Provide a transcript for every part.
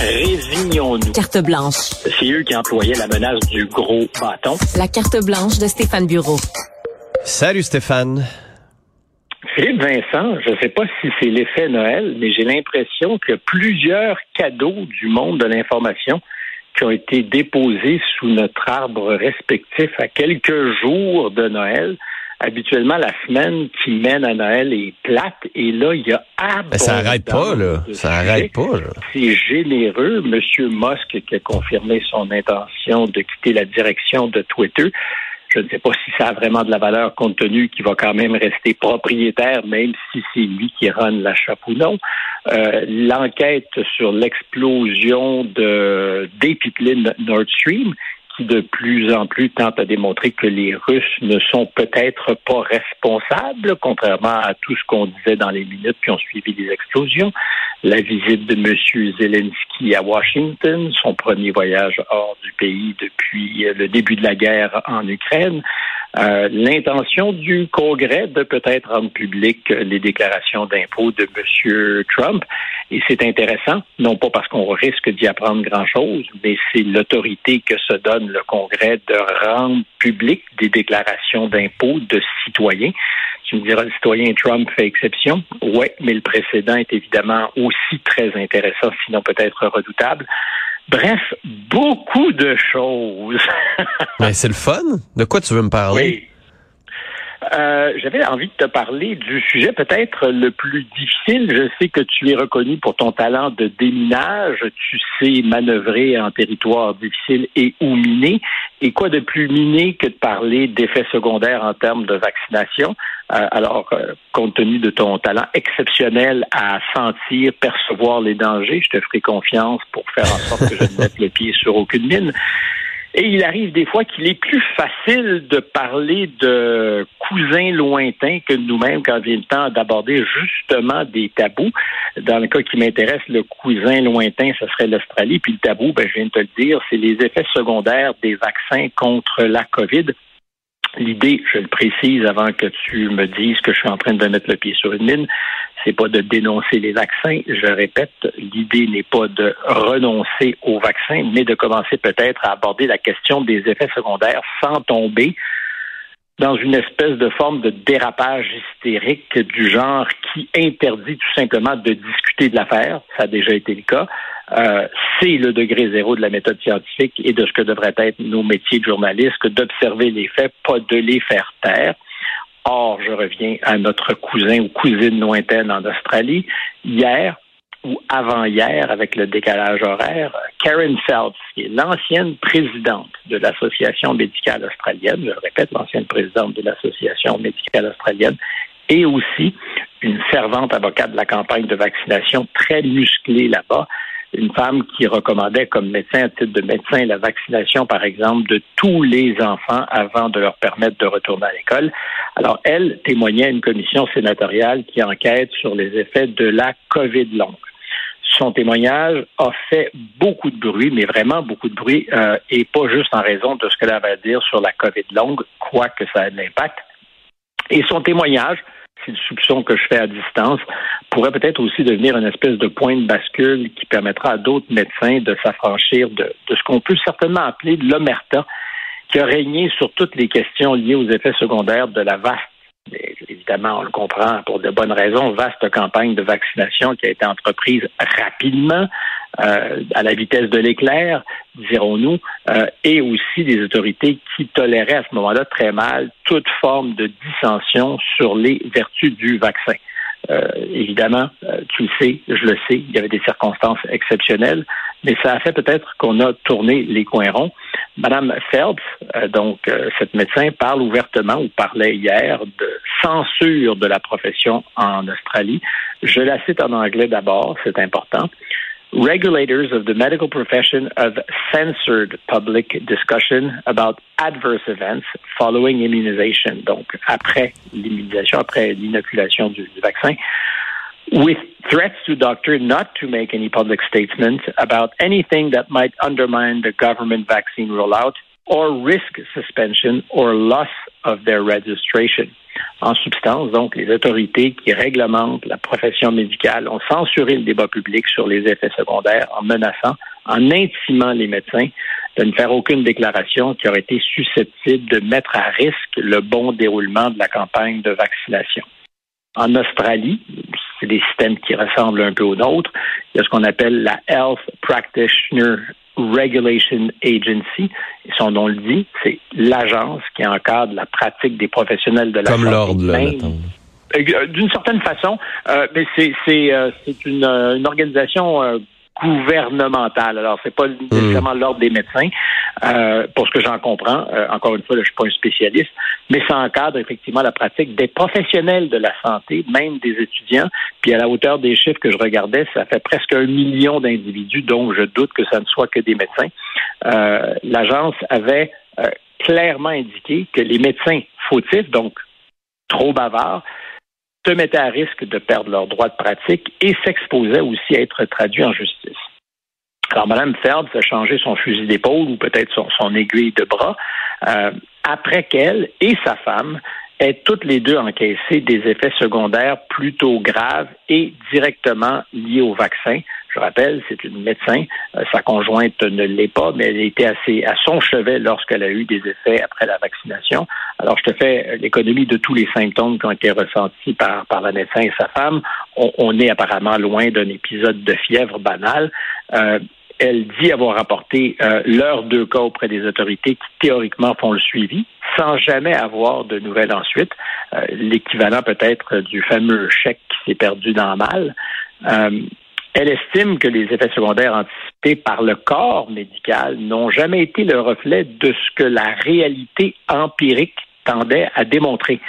Résignons-nous. Carte blanche. C'est eux qui employaient la menace du gros bâton. La carte blanche de Stéphane Bureau. Salut Stéphane. Philippe Vincent, je ne sais pas si c'est l'effet Noël, mais j'ai l'impression que plusieurs cadeaux du monde de l'information qui ont été déposés sous notre arbre respectif à quelques jours de Noël habituellement, la semaine qui mène à Noël est plate. Et là, il y a abondamment Ben, ça arrête pas, là. Ça arrête pas, là. C'est généreux. Monsieur Musk qui a confirmé son intention de quitter la direction de Twitter. Je ne sais pas si ça a vraiment de la valeur compte tenu qu'il va quand même rester propriétaire, même si c'est lui qui run la chapeau non. Euh, L'enquête sur l'explosion de des pipelines Nord Stream de plus en plus tente à démontrer que les Russes ne sont peut-être pas responsables, contrairement à tout ce qu'on disait dans les minutes qui ont suivi les explosions. La visite de M. Zelensky à Washington, son premier voyage hors du pays depuis le début de la guerre en Ukraine, euh, l'intention du Congrès de peut-être rendre public les déclarations d'impôts de M. Trump. Et c'est intéressant, non pas parce qu'on risque d'y apprendre grand-chose, mais c'est l'autorité que se donne le Congrès de rendre public des déclarations d'impôts de citoyens. Tu me diras, le citoyen Trump fait exception. Oui, mais le précédent est évidemment aussi très intéressant, sinon peut-être redoutable. Bref, beaucoup de choses. Mais c'est le fun. De quoi tu veux me parler? Oui. Euh, J'avais envie de te parler du sujet peut-être le plus difficile. Je sais que tu es reconnu pour ton talent de déminage. Tu sais manœuvrer en territoire difficile et ou miné. Et quoi de plus miné que de parler d'effets secondaires en termes de vaccination? Euh, alors, euh, compte tenu de ton talent exceptionnel à sentir, percevoir les dangers, je te ferai confiance pour faire en sorte que je ne mette le pied sur aucune mine. Et il arrive des fois qu'il est plus facile de parler de cousins lointains que nous-mêmes quand vient le temps d'aborder justement des tabous. Dans le cas qui m'intéresse, le cousin lointain, ce serait l'Australie. Puis le tabou, ben, je viens de te le dire, c'est les effets secondaires des vaccins contre la COVID. L'idée, je le précise avant que tu me dises que je suis en train de mettre le pied sur une mine, c'est pas de dénoncer les vaccins. Je répète, l'idée n'est pas de renoncer aux vaccins, mais de commencer peut-être à aborder la question des effets secondaires sans tomber dans une espèce de forme de dérapage hystérique du genre qui interdit tout simplement de discuter de l'affaire. Ça a déjà été le cas. Euh, c'est le degré zéro de la méthode scientifique et de ce que devraient être nos métiers de journalistes que d'observer les faits, pas de les faire taire. Or, je reviens à notre cousin ou cousine lointaine en Australie. Hier, ou avant-hier, avec le décalage horaire, Karen Phelps, qui est l'ancienne présidente de l'Association médicale australienne, je le répète, l'ancienne présidente de l'Association médicale australienne, et aussi une fervente avocate de la campagne de vaccination très musclée là-bas, une femme qui recommandait comme médecin, à titre de médecin, la vaccination, par exemple, de tous les enfants avant de leur permettre de retourner à l'école. Alors, elle témoignait à une commission sénatoriale qui enquête sur les effets de la COVID longue. Son témoignage a fait beaucoup de bruit, mais vraiment beaucoup de bruit, euh, et pas juste en raison de ce qu'elle avait à dire sur la COVID longue, quoique ça ait de l'impact. Et son témoignage, c'est le soupçon que je fais à distance, pourrait peut-être aussi devenir une espèce de point de bascule qui permettra à d'autres médecins de s'affranchir de, ce qu'on peut certainement appeler de l'omerta qui a régné sur toutes les questions liées aux effets secondaires de la vaste, évidemment, on le comprend pour de bonnes raisons, vaste campagne de vaccination qui a été entreprise rapidement, euh, à la vitesse de l'éclair, dirons-nous, euh, et aussi des autorités qui toléraient à ce moment-là très mal toute forme de dissension sur les vertus du vaccin. Euh, évidemment, tu le sais, je le sais, il y avait des circonstances exceptionnelles, mais ça a fait peut-être qu'on a tourné les coins ronds. Madame Phelps, euh, donc cette médecin, parle ouvertement ou parlait hier de censure de la profession en Australie. Je la cite en anglais d'abord, c'est important. regulators of the medical profession have censored public discussion about adverse events following immunization, donc après l'immunisation, après l'inoculation du, du vaccin, with threats to doctors not to make any public statements about anything that might undermine the government vaccine rollout or risk suspension or loss of their registration. En substance, donc, les autorités qui réglementent la profession médicale ont censuré le débat public sur les effets secondaires en menaçant, en intimant les médecins de ne faire aucune déclaration qui aurait été susceptible de mettre à risque le bon déroulement de la campagne de vaccination. En Australie, des systèmes qui ressemblent un peu aux nôtres. Il y a ce qu'on appelle la Health Practitioner Regulation Agency. Son nom le dit, c'est l'agence qui encadre la pratique des professionnels de la Comme santé. l'ordre, euh, D'une certaine façon, euh, mais c'est c'est euh, c'est une, une organisation gouvernementale. Alors c'est pas nécessairement l'ordre des médecins, euh, pour ce que j'en comprends. Euh, encore une fois, là, je suis pas un spécialiste, mais ça encadre effectivement la pratique des professionnels de la santé, même des étudiants. Puis à la hauteur des chiffres que je regardais, ça fait presque un million d'individus, donc je doute que ça ne soit que des médecins. Euh, L'agence avait clairement indiqué que les médecins fautifs, donc trop bavards, se mettaient à risque de perdre leur droit de pratique et s'exposaient aussi à être traduits en justice. Alors, Mme Phelps a changé son fusil d'épaule ou peut-être son, son aiguille de bras euh, après qu'elle et sa femme aient toutes les deux encaissé des effets secondaires plutôt graves et directement liés au vaccin. Je rappelle, c'est une médecin. Euh, sa conjointe ne l'est pas, mais elle était assez à son chevet lorsqu'elle a eu des effets après la vaccination. Alors, je te fais l'économie de tous les symptômes qui ont été ressentis par, par la médecin et sa femme. On, est apparemment loin d'un épisode de fièvre banale. Euh, elle dit avoir rapporté euh, leurs deux cas auprès des autorités qui théoriquement font le suivi, sans jamais avoir de nouvelles ensuite. Euh, L'équivalent peut-être du fameux chèque qui s'est perdu dans mal. Elle estime que les effets secondaires anticipés par le corps médical n'ont jamais été le reflet de ce que la réalité empirique tendait à démontrer.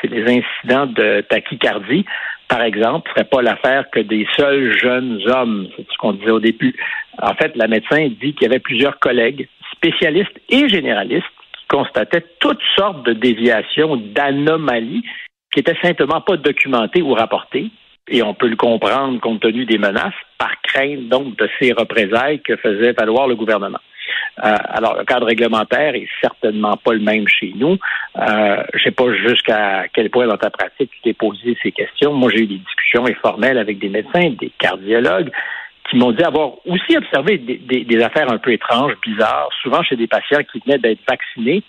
C'est les incidents de tachycardie, par exemple, ne seraient pas l'affaire que des seuls jeunes hommes. C'est ce qu'on disait au début. En fait, la médecin dit qu'il y avait plusieurs collègues, spécialistes et généralistes, qui constataient toutes sortes de déviations, d'anomalies qui étaient simplement pas documentées ou rapportées. Et on peut le comprendre compte tenu des menaces, par crainte donc de ces représailles que faisait valoir le gouvernement. Euh, alors, le cadre réglementaire est certainement pas le même chez nous. Euh, je sais pas jusqu'à quel point dans ta pratique tu t'es posé ces questions. Moi, j'ai eu des discussions informelles avec des médecins, des cardiologues, qui m'ont dit avoir aussi observé des, des- des affaires un peu étranges, bizarres, souvent chez des patients qui venaient d'être vaccinés,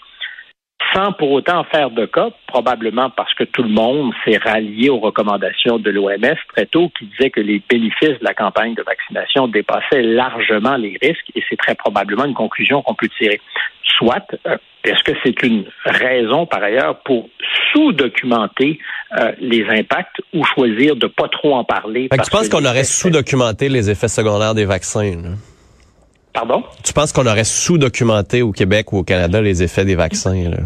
sans pour autant faire de cas, probablement parce que tout le monde s'est rallié aux recommandations de l'OMS très tôt, qui disait que les bénéfices de la campagne de vaccination dépassaient largement les risques, et c'est très probablement une conclusion qu'on peut tirer. Soit, euh, est-ce que c'est une raison, par ailleurs, pour sous-documenter euh, les impacts ou choisir de pas trop en parler? Fait que parce tu penses qu'on aurait sous-documenté les effets secondaires des vaccins? là? Pardon? Tu penses qu'on aurait sous-documenté au Québec ou au Canada les effets des vaccins? Là?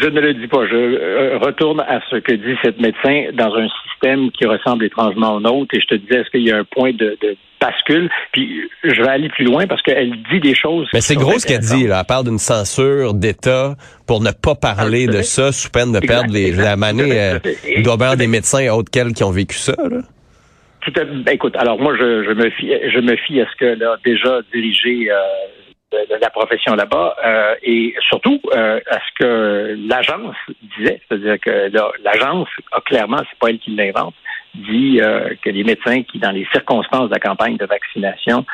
Je ne le dis pas. Je euh, retourne à ce que dit cette médecin dans un système qui ressemble étrangement au nôtre. Et je te disais, est-ce qu'il y a un point de, de bascule? Puis je vais aller plus loin parce qu'elle dit des choses. Mais c'est gros ce qu'elle dit. Là. Elle parle d'une censure d'État pour ne pas parler Ah, de ça sous peine de perdre les, la manée. Euh, il doit y avoir des médecins autres qu'elle qui ont vécu ça. Là. Tout à- ben, écoute, alors moi, je, je me fie, je me fie à ce que a déjà dirigé euh, de, de la profession là-bas euh, et surtout euh, à ce que l'agence disait, c'est-à-dire que l'agence a clairement, c'est pas elle qui l'invente, dit euh, que les médecins qui, dans les circonstances de la campagne de vaccination,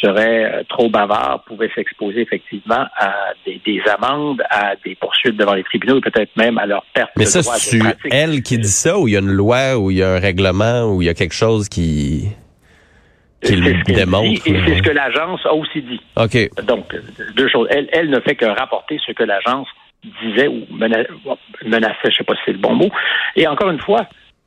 seraient euh, trop bavards, pouvaient s'exposer effectivement à des, des amendes, à des poursuites devant les tribunaux et peut-être même à leur perte Mais de ça, c'est elle qui dit ça ou il y a une loi ou il y a un règlement ou il y a quelque chose qui, qui C'est le ce démontre? dit et c'est ce que l'agence a aussi dit. OK. Donc, deux choses. Elle, elle ne fait que rapporter ce que l'agence disait ou mena- menaçait, je ne sais pas si c'est le bon mot. Et encore une fois,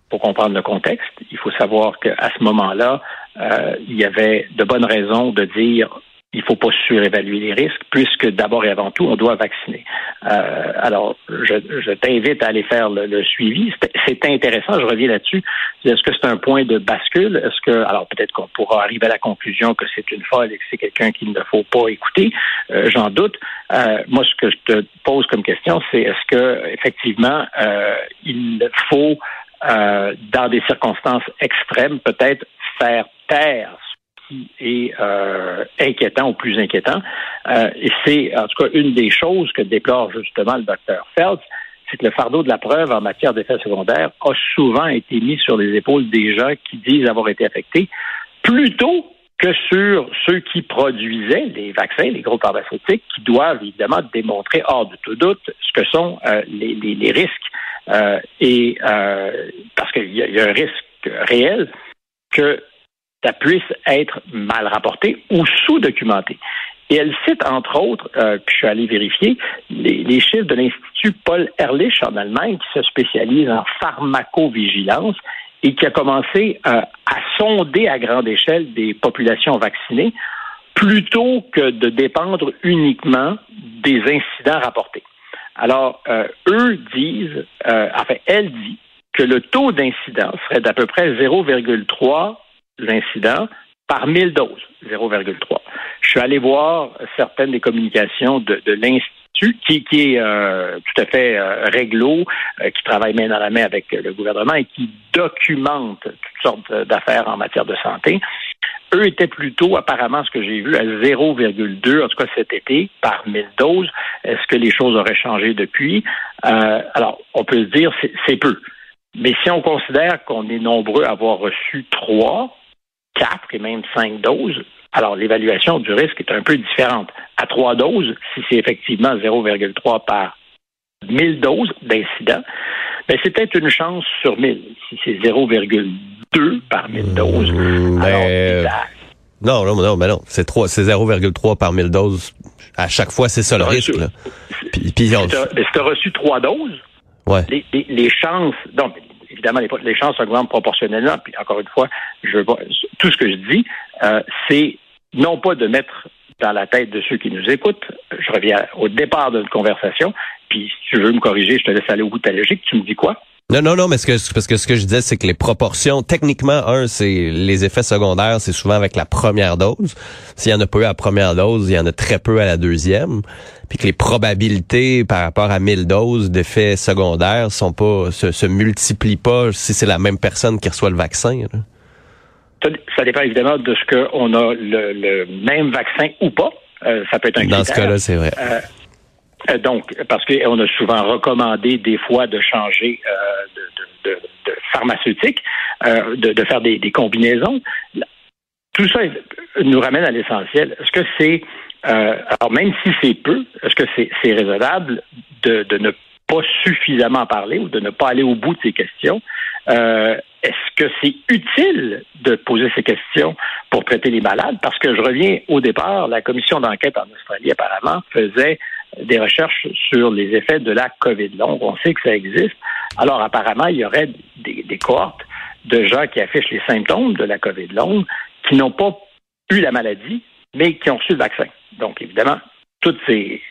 pour comprendre le contexte, il faut savoir qu'à ce moment-là, euh, il y avait de bonnes raisons de dire il faut pas surévaluer les risques, puisque d'abord et avant tout, on doit vacciner. Euh, alors, je, t'invite à aller faire le, suivi. C'est intéressant, je reviens là-dessus. Est-ce que c'est un point de bascule? Est-ce que, alors peut-être qu'on pourra arriver à la conclusion que c'est une folle et que c'est quelqu'un qu'il ne faut pas écouter. Euh, j'en doute. Euh, moi, ce que je te pose comme question, c'est est-ce que effectivement il faut, dans des circonstances extrêmes, peut-être faire taire qui est euh, inquiétant ou plus inquiétant. Euh, c'est en tout cas une des choses que déplore justement le docteur Phelps, c'est que le fardeau de la preuve en matière d'effets secondaires a souvent été mis sur les épaules des gens qui disent avoir été affectés, plutôt que sur ceux qui produisaient les vaccins, les groupes pharmaceutiques, qui doivent évidemment démontrer hors de tout doute ce que sont euh, les, risques. et parce qu'il y, y, a un risque réel que ça puisse être mal rapporté ou sous-documenté. Et elle cite, entre autres, euh, puis je suis allé vérifier, les, chiffres de l'Institut Paul Ehrlich en Allemagne, qui se spécialise en pharmacovigilance et qui a commencé euh, à sonder à grande échelle des populations vaccinées plutôt que de dépendre uniquement des incidents rapportés. Alors, euh, eux disent, enfin, elle dit que le taux d'incidence serait d'à peu près 0,3 l'incident par 1000 doses, 0,3. Je suis allé voir certaines des communications de, l'Institut qui, qui est euh, tout à fait euh, réglo, euh, qui travaille main dans la main avec le gouvernement et qui documente toutes sortes d'affaires en matière de santé. Eux étaient plutôt, apparemment, ce que j'ai vu, à 0,2, en tout cas cet été, par 1000 doses. Est-ce que les choses auraient changé depuis? alors, on peut se dire, c'est peu. Mais si on considère qu'on est nombreux à avoir reçu trois, quatre et même cinq doses, alors l'évaluation du risque est un peu différente. À trois doses, si c'est effectivement 0,3 par 1000 doses d'incident, mais c'est peut-être une chance sur 1000. Si c'est 0,2 par 1000 doses, mmh, alors non, non, non, mais non, c'est 3, c'est 0,3 par 1000 doses. À chaque fois, c'est ça le risque. Là. Puis, puis si tu as reçu trois doses, ouais. les, les, les chances, évidemment, les, chances augmentent proportionnellement. Puis encore une fois, je tout ce que je dis, euh, c'est non pas de mettre dans la tête de ceux qui nous écoutent. Je reviens au départ de notre conversation. Puis si tu veux me corriger, je te laisse aller au bout de ta logique. Tu me dis quoi? Non, non, non, mais ce que, parce que ce que je disais, c'est que les proportions, techniquement, un, c'est les effets secondaires, c'est souvent avec la première dose. S'il y en a peu à la première dose, il y en a très peu à la deuxième. Puis que les probabilités par rapport à 1000 doses d'effets secondaires sont pas, se, se multiplient pas si c'est la même personne qui reçoit le vaccin. Ça, dépend évidemment de ce qu'on a le, même vaccin ou pas. Euh, ça peut être un Dans ce cas-là, c'est vrai. Euh, donc, parce qu'on a souvent recommandé des fois de changer euh, de, de, de, pharmaceutique, euh, de, faire des, combinaisons. Tout ça nous ramène à l'essentiel. Est-ce que c'est, alors même si c'est peu, est-ce que c'est raisonnable de, ne pas suffisamment parler ou de ne pas aller au bout de ces questions? Est-ce que c'est utile de poser ces questions pour traiter les malades? Parce que je reviens au départ, la commission d'enquête en Australie apparemment faisait des recherches sur les effets de la COVID longue. On sait que ça existe. Alors, apparemment, il y aurait des, des cohortes de gens qui affichent les symptômes de la COVID longue qui n'ont pas eu la maladie, mais qui ont reçu le vaccin. Donc, évidemment, toutes ces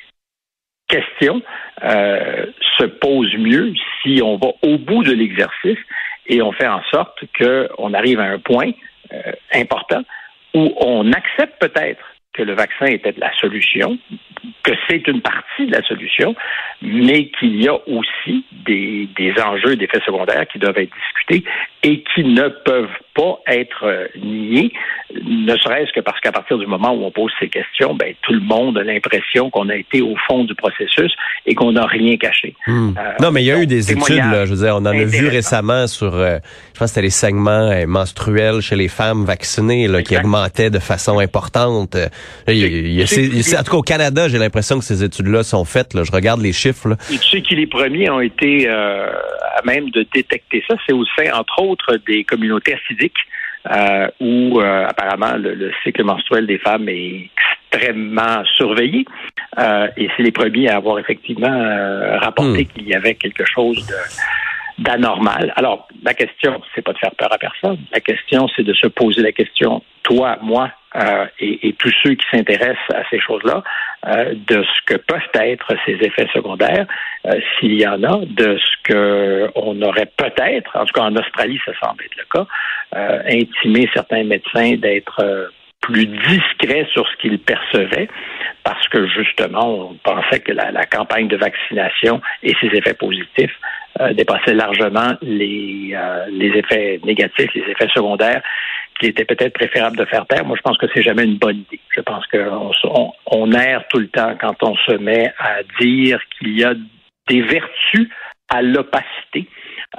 questions euh, se posent mieux si on va au bout de l'exercice et on fait en sorte qu'on arrive à un point euh, important où on accepte peut-être que le vaccin était la solution, que c'est une partie de la solution, mais qu'il y a aussi des, des enjeux secondaires qui doivent être discutés et qui ne peuvent pas être euh, niés, ne serait-ce que parce qu'à partir du moment où on pose ces questions, ben, tout le monde a l'impression qu'on a été au fond du processus et qu'on n'a rien caché. Hmm. Euh, non, mais il y a eu des études, là, je veux dire, on en a vu récemment sur, euh, je pense que c'était les segments menstruels chez les femmes vaccinées là, qui augmentaient de façon importante. Il en tout cas, au Canada, j'ai l'impression que ces études-là sont faites. Là. Je regarde les chiffres. Là. Et tu sais qui les premiers ont été à même de détecter ça, c'est au sein, entre autres, des communautés acidiques euh, où euh, apparemment le, cycle menstruel des femmes est extrêmement surveillé. Euh, et c'est les premiers à avoir effectivement rapporté hmm. qu'il y avait quelque chose d'anormal. Alors, la question, c'est pas de faire peur à personne. La question, c'est de se poser la question, toi, moi, euh, et, tous ceux qui s'intéressent à ces choses-là, euh, de ce que peuvent être ces effets secondaires, euh, s'il y en a, de ce que on aurait peut-être, en tout cas en Australie, ça semble être le cas, intimé certains médecins d'être plus discrets sur ce qu'ils percevaient, parce que justement, on pensait que la campagne de vaccination et ses effets positifs euh, dépassaient largement les, les effets négatifs, les effets secondaires qu'il était peut-être préférable de faire taire. Moi, je pense que c'est jamais une bonne idée. Je pense qu'on on, on erre tout le temps quand on se met à dire qu'il y a des vertus à l'opacité.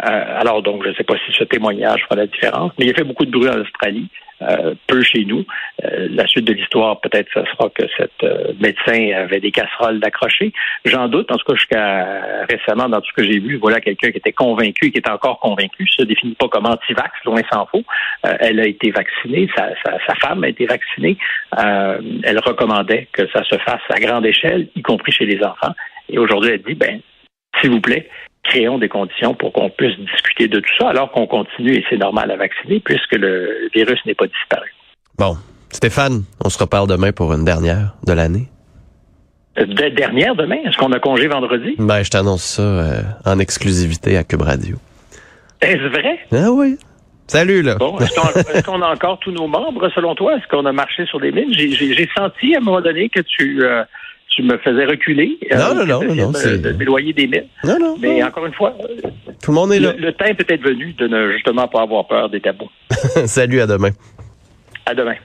Euh, alors donc, je ne sais pas si ce témoignage fera la différence, mais il a fait beaucoup de bruit en Australie. Euh, peu chez nous. Euh, la suite de l'histoire, peut-être, ce sera que cet euh, médecin avait des casseroles d'accrocher. J'en doute. En tout cas, jusqu'à récemment, dans tout ce que j'ai vu, voilà quelqu'un qui était convaincu et qui est encore convaincu. Ça se définit pas comme anti-vax, loin s'en faut. elle a été vaccinée, sa, sa, femme a été vaccinée. elle recommandait que ça se fasse à grande échelle, y compris chez les enfants. Et aujourd'hui, elle dit, ben, s'il vous plaît, créons des conditions pour qu'on puisse discuter de tout ça, alors qu'on continue, et c'est normal à vacciner, puisque le virus n'est pas disparu. Bon. Stéphane, on se reparle demain pour une dernière de l'année. Euh, de dernière demain? Est-ce qu'on a congé vendredi? Ben, je t'annonce ça euh, en exclusivité à Cube Radio. Est-ce vrai? Ah oui. Salut, là. Bon, est-ce qu'on a encore tous nos membres, selon toi? Est-ce qu'on a marché sur des mines? J'ai senti à un moment donné que tu... Euh, tu me faisais reculer. Euh, non, non, non, non, de des mines. Non, non. Mais encore une fois, tout le monde est là. Le, temps est peut-être venu de ne justement pas avoir peur des tabous. Salut, à demain. À demain.